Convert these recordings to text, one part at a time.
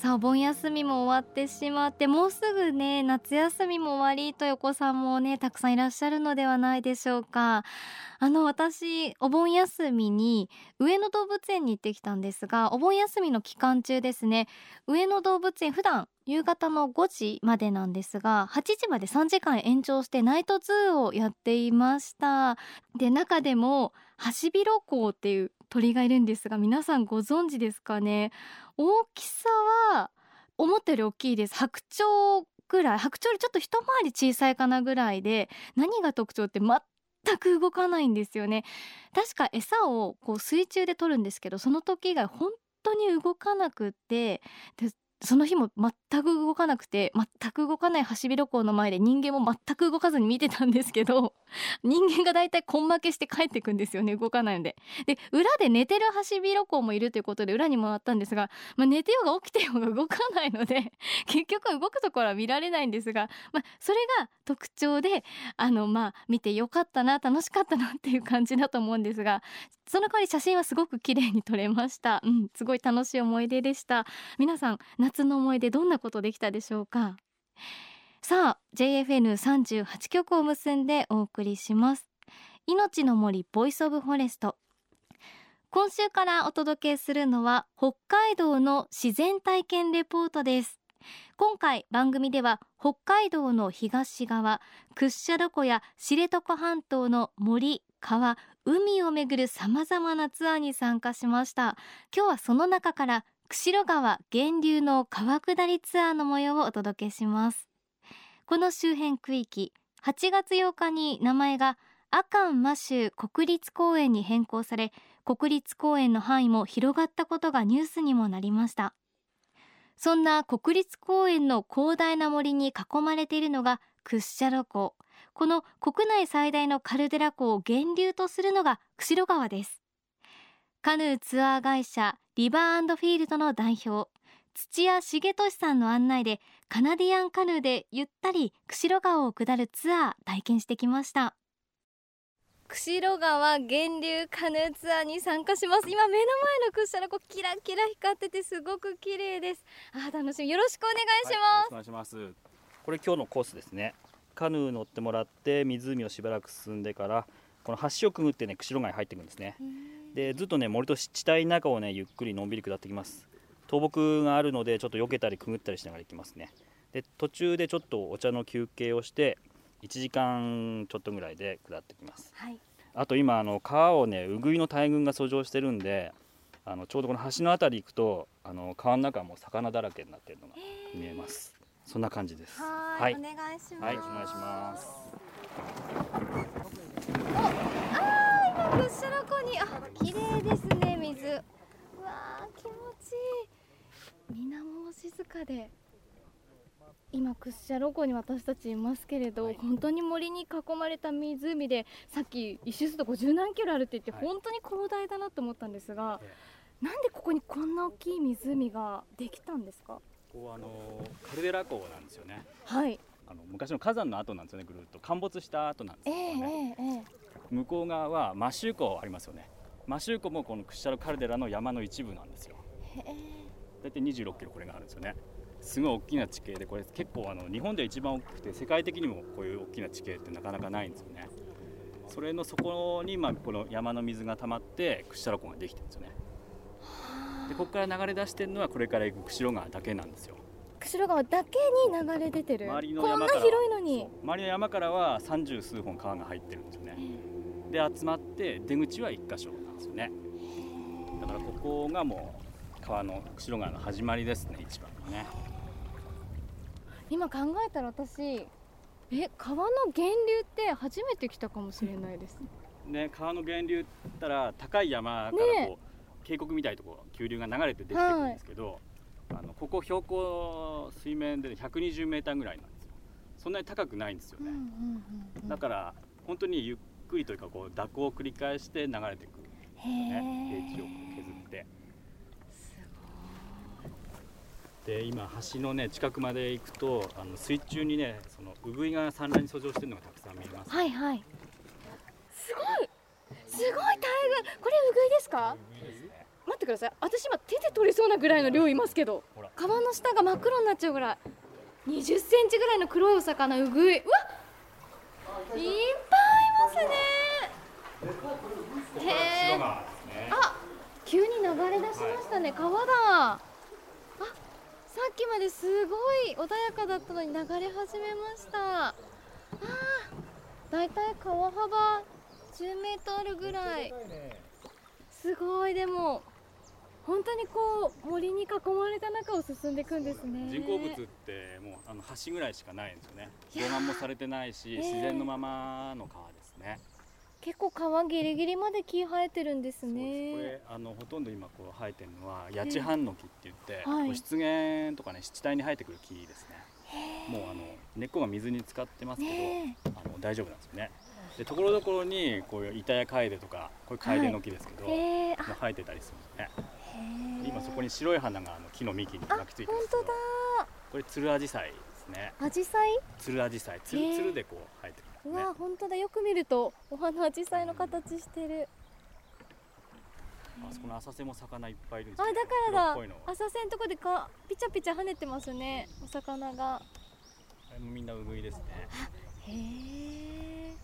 さあお盆休みも終わってしまってもうすぐね夏休みも終わりというお子さんもねたくさんいらっしゃるのではないでしょうか。あの私お盆休みに上野動物園に行ってきたんですがお盆休みの期間中ですね上野動物園普段夕方の5時までなんですが8時まで3時間延長してナイトズーをやっていました。で中でもハシビロコウっていう鳥がいるんですが皆さんご存知ですかね？大きさは思ったより大きいです。白鳥ぐらい。白鳥よりちょっと一回り小さいかなぐらいで何が特徴って全く動かないんですよね。確か餌をこう水中で取るんですけどその時以外本当に動かなくってでその日も全全く動かなくて全く動かないハシビロコウの前で人間も全く動かずに見てたんですけど 人間がだいたい根負けして帰ってくんですよね動かないので。で裏で寝てるハシビロコウもいるということで裏に回ったんですが、まあ、寝てようが起きてようが動かないので 結局動くところは見られないんですが、まあ、それが特徴であのまあ見てよかったな楽しかったなっていう感じだと思うんですがその代わり写真はすごく綺麗に撮れました。うんすごい楽しい思い出でした。皆さん夏の思い出どんなことできたでしょうか？さあ JFN38 曲を結んでお送りします。命の森 Voice of Forest。今週からお届けするのは北海道の自然体験レポートです。今回番組では北海道の東側屈斜路湖や知床半島の森川海を巡るさまざまなツアーに参加しました。今日はその中から釧路川源流の川下りツアーの模様をお届けします。この周辺区域8月8日に名前が阿寒摩州国立公園に変更され国立公園の範囲も広がったことがニュースにもなりました。そんな国立公園の広大な森に囲まれているのが屈斜路湖この国内最大のカルデラ湖を源流とするのが釧路川です。カヌーツアー会社リバーフィールドの代表土屋重俊さんの案内でカナディアンカヌーでゆったり釧路川を下るツアー体験してきました。釧路川源流カヌーツアーに参加します。今目の前の屈斜路湖キラキラ光っててすごく綺麗です。あ楽しみ。よろしくお願いします、はい、お願いします。これ今日のコースですね。カヌー乗ってもらって湖をしばらく進んでからこの橋をくぐってね釧路川に入っていくんですねでずっとね森と湿地帯の中をねゆっくりのんびり下ってきます。倒木があるのでちょっと避けたりくぐったりしながら行きますね。で途中でちょっとお茶の休憩をして1時間ちょっとぐらいで下ってきます、はい、あと今あの川をねウグイの大群が遡上してるんであのちょうどこの橋の辺り行くとあの川の中も魚だらけになってるのが見えます。そんな感じです。はい、お願いします。はい、お願いします。ああ、今屈斜路湖に、あ、綺麗ですね、水。うわ気持ちいい。水面も静かで。今屈斜路湖に私たちいますけれど、はい、本当に森に囲まれた湖でさっき一周すると50何キロあるって言って、はい、本当に広大だなと思ったんですが、なんでここにこんな大きい湖ができたんですか？ここあのカルデラ湖なんですよね。はい。あの昔の火山の跡なんですよね。ぐるっと陥没した跡なんですよね。えーえー、向こう側はマシュー湖ありますよね。マシュー湖もこのクッシャルカルデラの山の一部なんですよ。大体26キロこれがあるんですよね。すごい大きな地形でこれ結構あの日本で一番大きくて世界的にもこういう大きな地形ってなかなかないんですよね。それの底にまあこの山の水が溜まってクッシャル湖ができてるんですよね。でここから流れ出してるのはこれから行く釧路川だけなんですよ釧路川だけに流れ出てる周りの山からこんな広いのに周りの山からは三十数本川が入ってるんですよねで集まって出口は一箇所なんですよね。だからここがもう川の釧路川の始まりですね一番のね。今考えたら私え川の源流って初めて来たかもしれないです。ね川の源流って言ったら高い山からこう、ね渓谷みたいなところ急流が流れてできてるんですけど、はい、あのここ標高水面で120メーターぐらいなんですよ。そんなに高くないんですよね、だから本当にゆっくりというかこう蛇行を繰り返して流れてくる。んですね平地を削って。で今橋のね近くまで行くとあの水中にねそのウグイが産卵に遡上してるのがたくさん見えます。はいはい。すごい。すごい大群。これウグイですか？ね。待ってください。私今手で取れそうなぐらいの量いますけど川の下が真っ黒になっちゃうぐらい。20センチぐらいの黒いお魚ウグイうわいっますね。へえ。あ急に流れ出しましたね、川だ。あさっきまですごい穏やかだったのに流れ始めました。あーだいたい川幅10メートルぐらい。すごいでも本当にこう森に囲まれた中を進んでいくんですね。人工物ってもうあの橋ぐらいしかないんですよね。いやー。もされてないし、えー。自然のままの川ですね。結構川ギリギリまで木生えてるんですそうです。こねれあのほとんど今こう生えてるのは八千半の木って言って、はい。こう湿原とかね湿地帯に生えてくる木ですね。もうあの根っこが水に浸かってますけど、あの大丈夫なんですよね。でところどころにこういう板やカエデとかこういうカエデの木ですけど、もうへえあ。生えてたりするんでね。へえで今そこに白い花があの木の幹にあ巻きついてるんですけどこれツルアジサイですね。アジサイ？ツルアジサイ、ツルツルでこう生えてるうわ本当だ。よく見るとお花アジサイの形してる。あそこの浅瀬も魚いっぱいいるんですあ。だからだ浅瀬のとこでかピチャピチャ跳ねてますね。お魚が。あれもみんなウグイですね。へえ。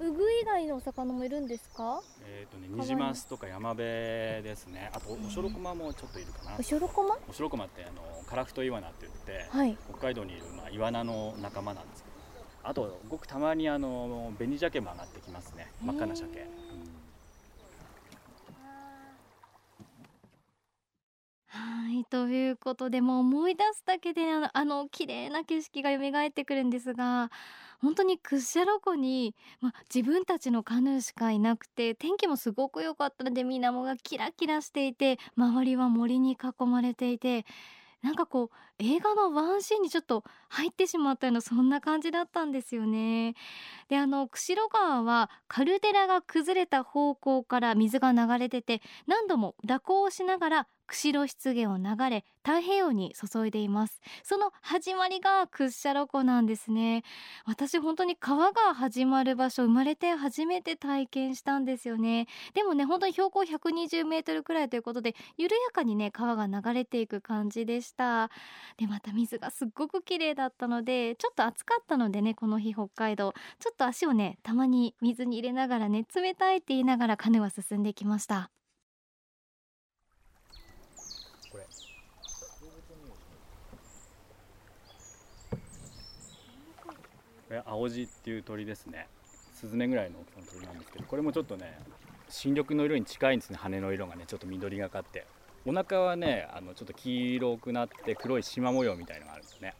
ウグイ以外のお魚もいるんですか？えっ、とね、ニジマスとかヤマベですね。あとおしょろこまもちょっといるかな。お。しょろこま？おしょろこまってあのカラフトイワナって言って、はい。北海道にいるまあイワナの仲間なんですけど。あとごくたまにあの紅鮭も上がってきますね。真っ赤な鮭。はいということでもう思い出すだけであのあの綺麗な景色が蘇ってくるんですが本当に屈斜路湖に、ま、自分たちのカヌーしかいなくて天気もすごく良かったので水面がキラキラしていて周りは森に囲まれていてなんかこう映画のワンシーンにちょっと入ってしまったようなそんな感じだったんですよね。であの釧路川はカルデラが崩れた方向から水が流れてて何度も蛇行をしながら釧路湿原を流れ太平洋に注いでいます。その始まりが屈斜路湖なんですね。私本当に川が始まる場所生まれて初めて体験したんですよね。でもね本当に標高120メートルくらいということで緩やかにね川が流れていく感じでした。でまた水がすっごく綺麗だったのでちょっと暑かったのでねこの日北海道ちょっと足をねたまに水に入れながらね冷たいって言いながらカヌーは進んできましたこれ。青ジっていう鳥ですね。スズメぐらいの大きさの鳥なんですけど、これもちょっとね、新緑の色に近いんですね。羽の色がね、ちょっと緑がかって。お腹はね、あのちょっと黄色くなって黒い縞模様みたいのがあるんですね。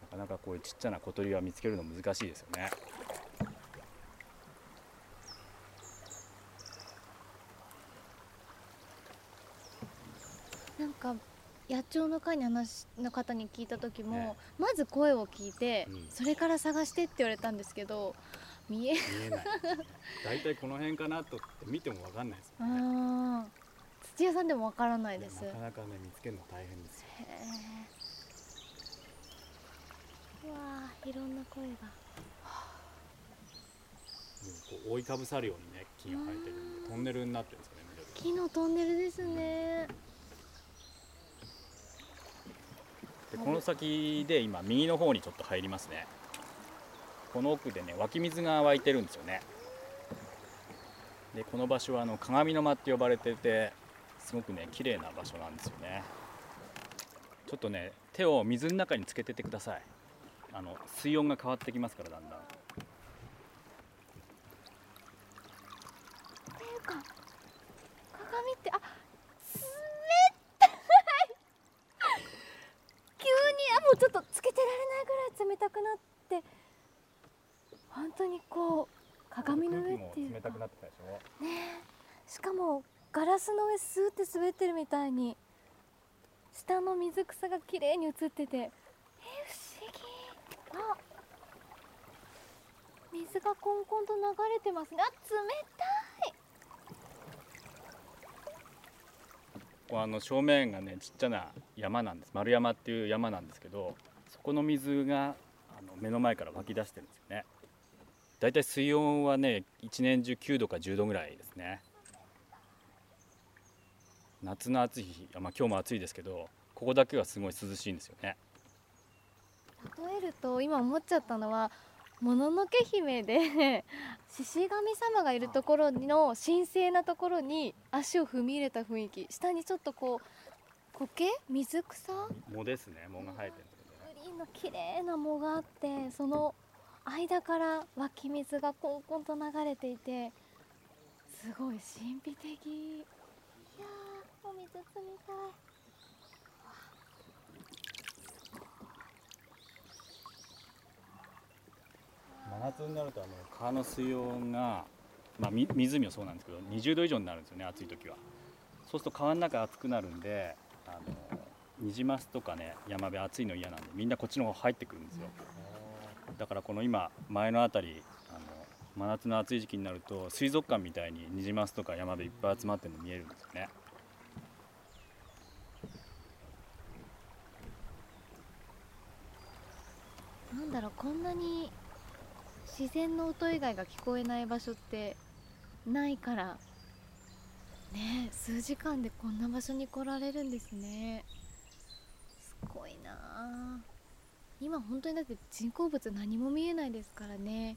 なかなかこういうちっちゃな小鳥は見つけるの難しいですよね。なんか野鳥の会の話の方に聞いた時も、ねまず声を聞いて、うんそれから探してって言われたんですけど見えない。大体この辺かなとって見てもわかんないですあよね。ー土屋さんでもわからないです。なかなかね見つけるの大変ですよ。へわあいろんな声が。もうこう覆いかぶさるようにね木が生えてるんでトンネルになってるんですよね緑木のトンネルですね。でこの先で今右の方にちょっと入りますね。この奥でね湧き水が湧いてるんですよね。でこの場所はあの鏡の間って呼ばれててすごくね綺麗な場所なんですよね。ちょっとね手を水の中につけててください。あの水温が変わってきますからだんだん。っていうか鏡ってあ冷たい。急にあもうちょっとつけてられないぐらい冷たくなって本当にこう鏡の上っていうか。空気も冷たくなってきたでしょ。ねえ。しかもガラスの上スーって滑ってるみたいに下の水草が綺麗に映っててえ、不思議。あ水がコンコンと流れてます。ねあ冷たい。ここあの正面がねちっちゃな山なんです。丸山っていう山なんですけどそこの水があの目の前から湧き出してるんですよね。だいたい水温はね一年中9度か10度ぐらいですね。夏の暑い日、まあ、今日も暑いですけどここだけはすごい涼しいんですよね。例えると今思っちゃったのはもののけ姫で 獅子神様がいるところの神聖なところに足を踏み入れた雰囲気。下にちょっとこう苔？水草？藻ですね。藻が生えてるグリーンの綺麗な藻があってその間から湧き水がコンコンと流れていてすごい神秘的。いやーお水冷たい。真夏になるとあの川の水温が、まあ、み湖もそうなんですけど20度以上になるんですよね暑い時は。そうすると川の中暑くなるんであのニジマスとかね山辺暑いの嫌なんでみんなこっちの方入ってくるんですよ。だからこの今前の辺りあの真夏の暑い時期になると水族館みたいにニジマスとか山辺いっぱい集まってるの見えるんですよね。なんだろうこんなに自然の音以外が聞こえない場所ってないから。ね数時間でこんな場所に来られるんですね。すごいなあ。今本当にだって人工物何も見えないですからね。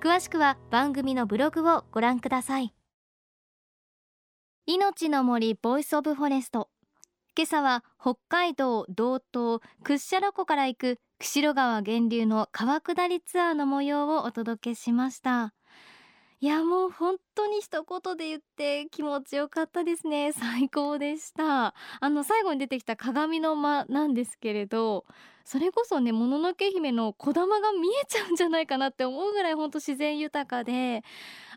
詳しくは番組のブログをご覧ください。命の森 Voice of Forest。今朝は北海道道東屈斜路湖から行く釧路川源流の川下りツアーの模様をお届けしました。いやもう本当に一言で言って気持ちよかったですね。最高でした。あの最後に出てきた鏡の間なんですけれどそれこそねもののけ姫の小玉が見えちゃうんじゃないかなって思うぐらい本当自然豊かで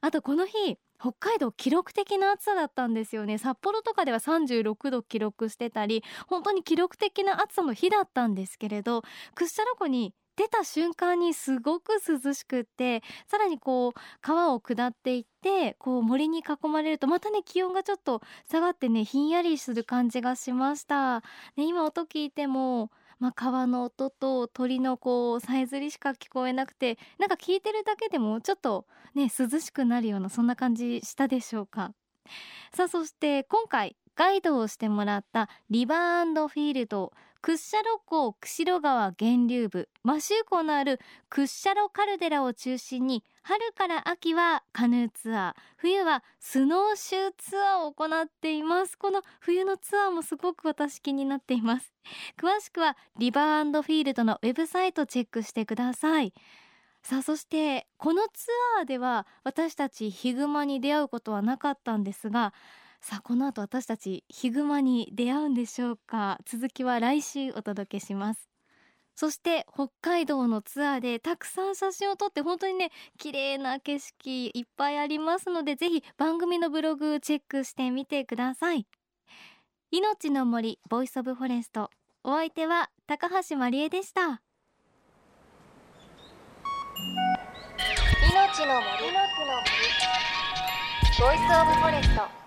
あとこの日北海道記録的な暑さだったんですよね。札幌とかでは36度記録してたり本当に記録的な暑さの日だったんですけれど屈斜路湖に出た瞬間にすごく涼しくってさらにこう川を下っていってこう森に囲まれるとまたね気温がちょっと下がってねひんやりする感じがしました、ね、今音聞いてもまあ、川の音と鳥のこうさえずりしか聞こえなくてなんか聞いてるだけでもちょっとね涼しくなるようなそんな感じしたでしょうか。さあそして今回ガイドをしてもらったリバーフィールド。屈斜路湖釧路川源流部摩周湖のある屈斜路カルデラを中心に春から秋はカヌーツアー冬はスノーシューツアーを行っています。この冬のツアーもすごく私気になっています。詳しくはリバーフィールドのウェブサイトチェックしてください。さあそしてこのツアーでは私たちヒグマに出会うことはなかったんですがさあこの後私たちヒグマに出会うんでしょうか。続きは来週お届けします。そして北海道のツアーでたくさん写真を撮って本当にね綺麗な景色いっぱいありますのでぜひ番組のブログチェックしてみてください。命の森ボイスオブフォレスト。お相手は高橋真理恵でした。命の森。ボイスオブフォレスト